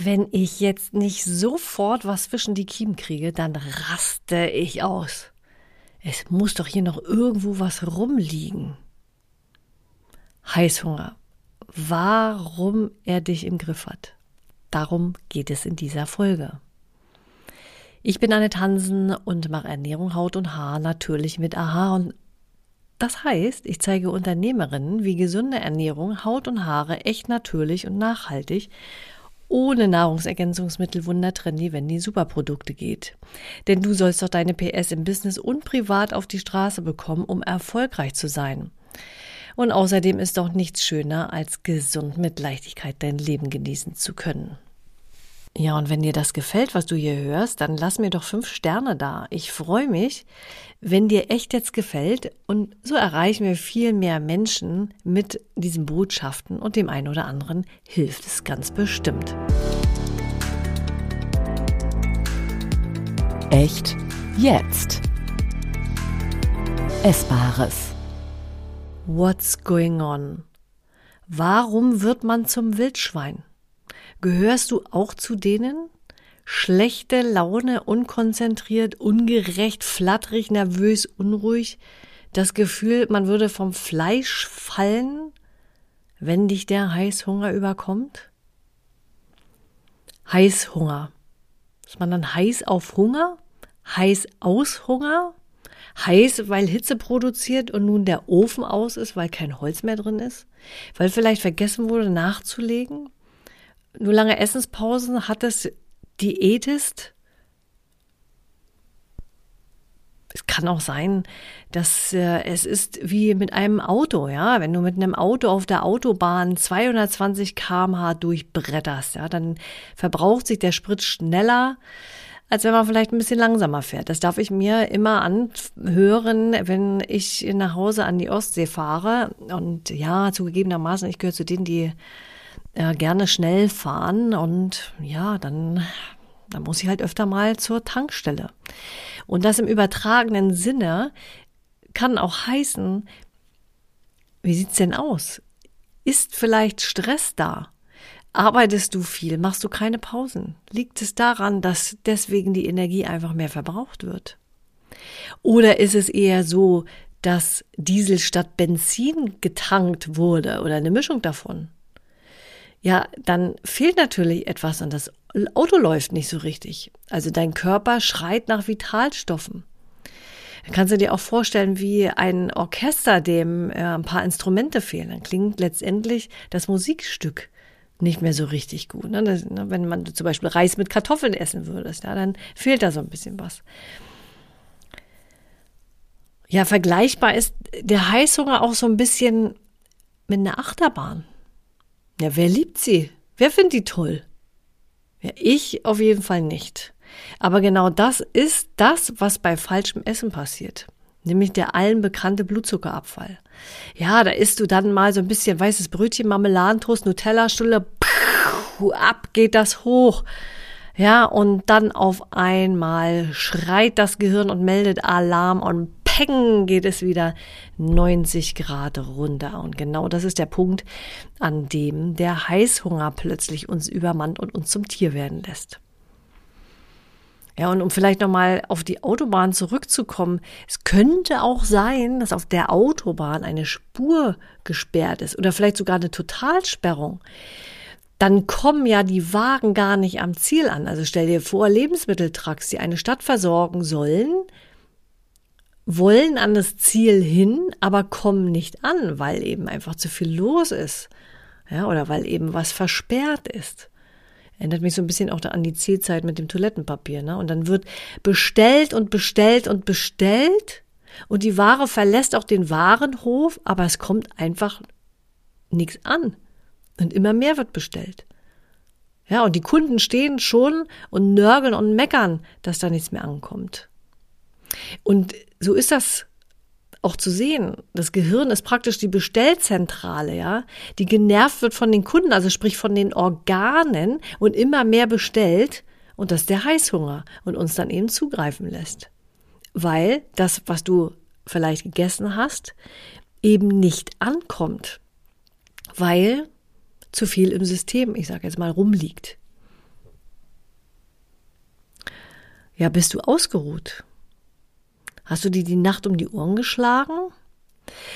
Wenn ich jetzt nicht sofort was zwischen die Kiemen kriege, dann raste ich aus. Es muss doch hier noch irgendwo was rumliegen. Heißhunger. Warum er dich im Griff hat. Darum geht es in dieser Folge. Ich bin Annette Hansen und mache Ernährung, Haut und Haar natürlich mit AHA und das heißt, ich zeige Unternehmerinnen, wie gesunde Ernährung Haut und Haare echt natürlich und nachhaltig ohne Nahrungsergänzungsmittel wundertrendy, wenn die Superprodukte geht. Denn du sollst doch deine PS im Business und privat auf die Straße bekommen, um erfolgreich zu sein. Und außerdem ist doch nichts schöner, als gesund mit Leichtigkeit dein Leben genießen zu können. Ja, und wenn dir das gefällt, was du hier hörst, dann lass mir doch fünf Sterne da. Ich freue mich, wenn dir echt jetzt gefällt und so erreichen wir viel mehr Menschen mit diesen Botschaften und dem einen oder anderen hilft es ganz bestimmt. Echt jetzt. Essbares. What's going on? Warum wird man zum Wildschwein? Gehörst du auch zu denen? Schlechte Laune, unkonzentriert, ungerecht, flatterig, nervös, unruhig, das Gefühl, man würde vom Fleisch fallen, wenn dich der Heißhunger überkommt? Heißhunger. Ist man dann heiß auf Hunger? Heiß aus Hunger? Heiß, weil Hitze produziert und nun der Ofen aus ist, weil kein Holz mehr drin ist? Weil vielleicht vergessen wurde nachzulegen? Nur lange Essenspausen hat es Diätist. Es kann auch sein, dass äh, es ist wie mit einem Auto, ja. Wenn du mit einem Auto auf der Autobahn 220 km/h durchbretterst, ja, dann verbraucht sich der Sprit schneller, als wenn man vielleicht ein bisschen langsamer fährt. Das darf ich mir immer anhören, wenn ich nach Hause an die Ostsee fahre. Und ja, zugegebenermaßen, ich gehöre zu denen, die äh, gerne schnell fahren und ja, dann, dann muss ich halt öfter mal zur Tankstelle. Und das im übertragenen Sinne kann auch heißen, wie sieht's denn aus? Ist vielleicht Stress da? Arbeitest du viel? Machst du keine Pausen? Liegt es daran, dass deswegen die Energie einfach mehr verbraucht wird? Oder ist es eher so, dass Diesel statt Benzin getankt wurde oder eine Mischung davon? Ja, dann fehlt natürlich etwas und das Auto läuft nicht so richtig. Also dein Körper schreit nach Vitalstoffen. Dann kannst du dir auch vorstellen, wie ein Orchester, dem äh, ein paar Instrumente fehlen. Dann klingt letztendlich das Musikstück nicht mehr so richtig gut. Ne? Das, ne, wenn man zum Beispiel Reis mit Kartoffeln essen würdest, ja, dann fehlt da so ein bisschen was. Ja, vergleichbar ist der Heißhunger auch so ein bisschen mit einer Achterbahn. Ja, wer liebt sie? Wer findet die toll? Ja, ich auf jeden Fall nicht. Aber genau das ist das, was bei falschem Essen passiert. Nämlich der allen bekannte Blutzuckerabfall. Ja, da isst du dann mal so ein bisschen weißes Brötchen, Marmeladentoast, Nutella, Stulle, ab geht das hoch. Ja, und dann auf einmal schreit das Gehirn und meldet Alarm und peng geht es wieder 90 Grad runter. Und genau das ist der Punkt, an dem der Heißhunger plötzlich uns übermannt und uns zum Tier werden lässt. Ja, und um vielleicht nochmal auf die Autobahn zurückzukommen, es könnte auch sein, dass auf der Autobahn eine Spur gesperrt ist oder vielleicht sogar eine Totalsperrung. Dann kommen ja die Wagen gar nicht am Ziel an. Also stell dir vor, Lebensmitteltrucks, die eine Stadt versorgen sollen, wollen an das Ziel hin, aber kommen nicht an, weil eben einfach zu viel los ist. Ja, oder weil eben was versperrt ist. Erinnert mich so ein bisschen auch an die Zielzeit mit dem Toilettenpapier, ne? Und dann wird bestellt und bestellt und bestellt und die Ware verlässt auch den Warenhof, aber es kommt einfach nichts an. Und immer mehr wird bestellt. Ja, und die Kunden stehen schon und nörgeln und meckern, dass da nichts mehr ankommt. Und so ist das auch zu sehen. Das Gehirn ist praktisch die Bestellzentrale, ja, die genervt wird von den Kunden, also sprich von den Organen und immer mehr bestellt. Und das der Heißhunger und uns dann eben zugreifen lässt. Weil das, was du vielleicht gegessen hast, eben nicht ankommt. Weil zu viel im System, ich sage jetzt mal, rumliegt. Ja, bist du ausgeruht? Hast du dir die Nacht um die Ohren geschlagen?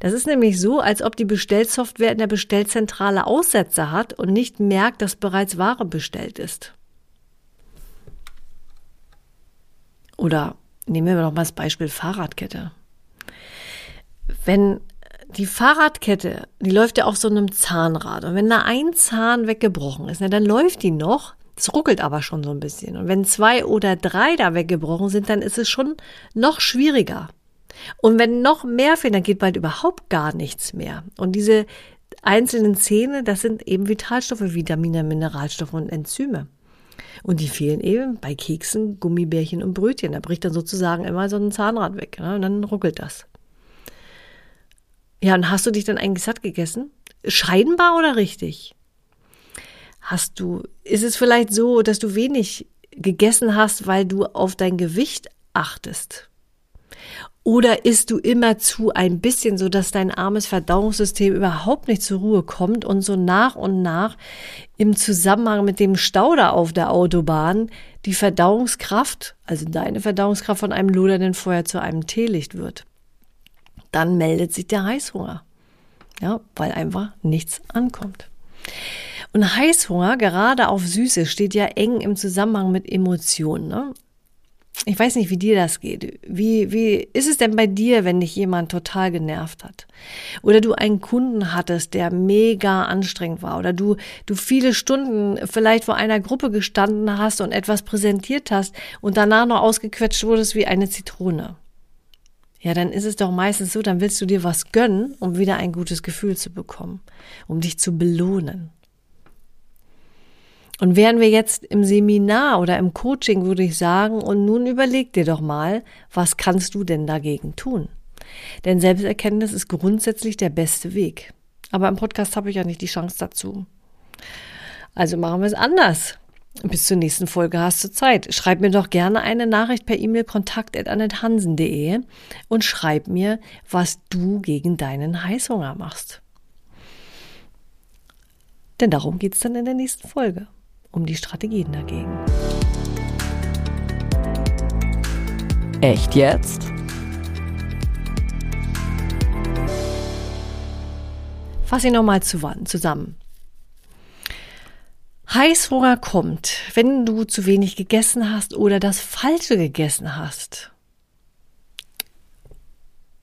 Das ist nämlich so, als ob die Bestellsoftware in der Bestellzentrale Aussätze hat und nicht merkt, dass bereits Ware bestellt ist. Oder nehmen wir noch mal das Beispiel Fahrradkette. Wenn die Fahrradkette, die läuft ja auf so einem Zahnrad. Und wenn da ein Zahn weggebrochen ist, dann läuft die noch. Es ruckelt aber schon so ein bisschen. Und wenn zwei oder drei da weggebrochen sind, dann ist es schon noch schwieriger. Und wenn noch mehr fehlen, dann geht bald überhaupt gar nichts mehr. Und diese einzelnen Zähne, das sind eben Vitalstoffe, Vitamine, Mineralstoffe und Enzyme. Und die fehlen eben bei Keksen, Gummibärchen und Brötchen. Da bricht dann sozusagen immer so ein Zahnrad weg. Ne? Und dann ruckelt das. Ja, und hast du dich dann eigentlich satt gegessen? Scheinbar oder richtig? Hast du, ist es vielleicht so, dass du wenig gegessen hast, weil du auf dein Gewicht achtest? Oder isst du immer zu ein bisschen, so dass dein armes Verdauungssystem überhaupt nicht zur Ruhe kommt und so nach und nach im Zusammenhang mit dem Stau da auf der Autobahn die Verdauungskraft, also deine Verdauungskraft von einem lodernden Feuer zu einem Teelicht wird? Dann meldet sich der Heißhunger. Ja, weil einfach nichts ankommt. Und Heißhunger, gerade auf Süße, steht ja eng im Zusammenhang mit Emotionen. Ne? Ich weiß nicht, wie dir das geht. Wie, wie ist es denn bei dir, wenn dich jemand total genervt hat? Oder du einen Kunden hattest, der mega anstrengend war? Oder du, du viele Stunden vielleicht vor einer Gruppe gestanden hast und etwas präsentiert hast und danach noch ausgequetscht wurdest wie eine Zitrone? Ja, dann ist es doch meistens so, dann willst du dir was gönnen, um wieder ein gutes Gefühl zu bekommen, um dich zu belohnen. Und wären wir jetzt im Seminar oder im Coaching, würde ich sagen, und nun überleg dir doch mal, was kannst du denn dagegen tun? Denn Selbsterkenntnis ist grundsätzlich der beste Weg. Aber im Podcast habe ich ja nicht die Chance dazu. Also machen wir es anders. Bis zur nächsten Folge hast du Zeit. Schreib mir doch gerne eine Nachricht per E-Mail kontakt.annethansen.de und schreib mir, was du gegen deinen Heißhunger machst. Denn darum geht es dann in der nächsten Folge um die Strategien dagegen. Echt jetzt? Fass ich nochmal zusammen. Heißhunger kommt, wenn du zu wenig gegessen hast oder das Falsche gegessen hast.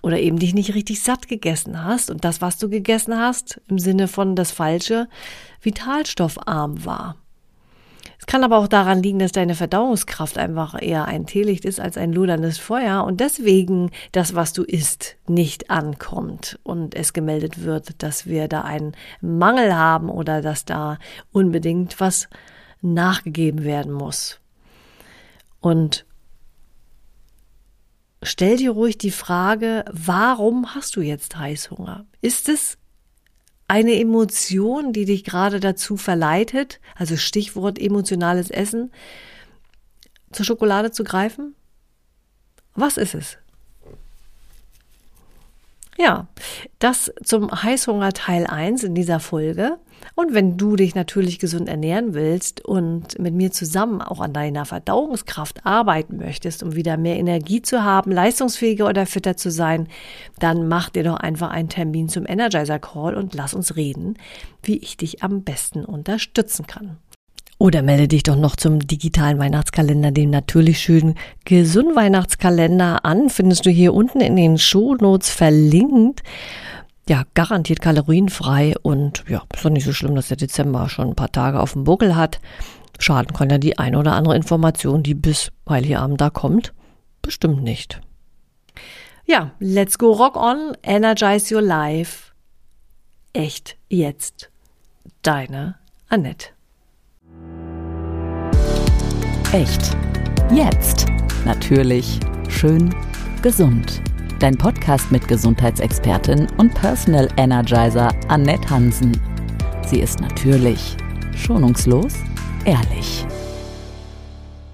Oder eben dich nicht richtig satt gegessen hast und das, was du gegessen hast, im Sinne von das Falsche, vitalstoffarm war. Es kann aber auch daran liegen, dass deine Verdauungskraft einfach eher ein Teelicht ist als ein loderndes Feuer und deswegen das, was du isst, nicht ankommt und es gemeldet wird, dass wir da einen Mangel haben oder dass da unbedingt was nachgegeben werden muss. Und stell dir ruhig die Frage, warum hast du jetzt Heißhunger? Ist es eine Emotion, die dich gerade dazu verleitet, also Stichwort emotionales Essen, zur Schokolade zu greifen? Was ist es? Ja, das zum Heißhunger Teil 1 in dieser Folge. Und wenn du dich natürlich gesund ernähren willst und mit mir zusammen auch an deiner Verdauungskraft arbeiten möchtest, um wieder mehr Energie zu haben, leistungsfähiger oder fitter zu sein, dann mach dir doch einfach einen Termin zum Energizer Call und lass uns reden, wie ich dich am besten unterstützen kann. Oder melde dich doch noch zum digitalen Weihnachtskalender, dem natürlich schönen Gesund Weihnachtskalender an. Findest du hier unten in den Shownotes verlinkt. Ja, garantiert kalorienfrei und ja, ist doch nicht so schlimm, dass der Dezember schon ein paar Tage auf dem Buckel hat. Schaden kann ja die eine oder andere Information, die bis Heiligabend da kommt, bestimmt nicht. Ja, let's go rock on, energize your life. Echt jetzt. Deine Annette. Echt. Jetzt. Natürlich. Schön. Gesund. Dein Podcast mit Gesundheitsexpertin und Personal Energizer Annette Hansen. Sie ist natürlich, schonungslos, ehrlich.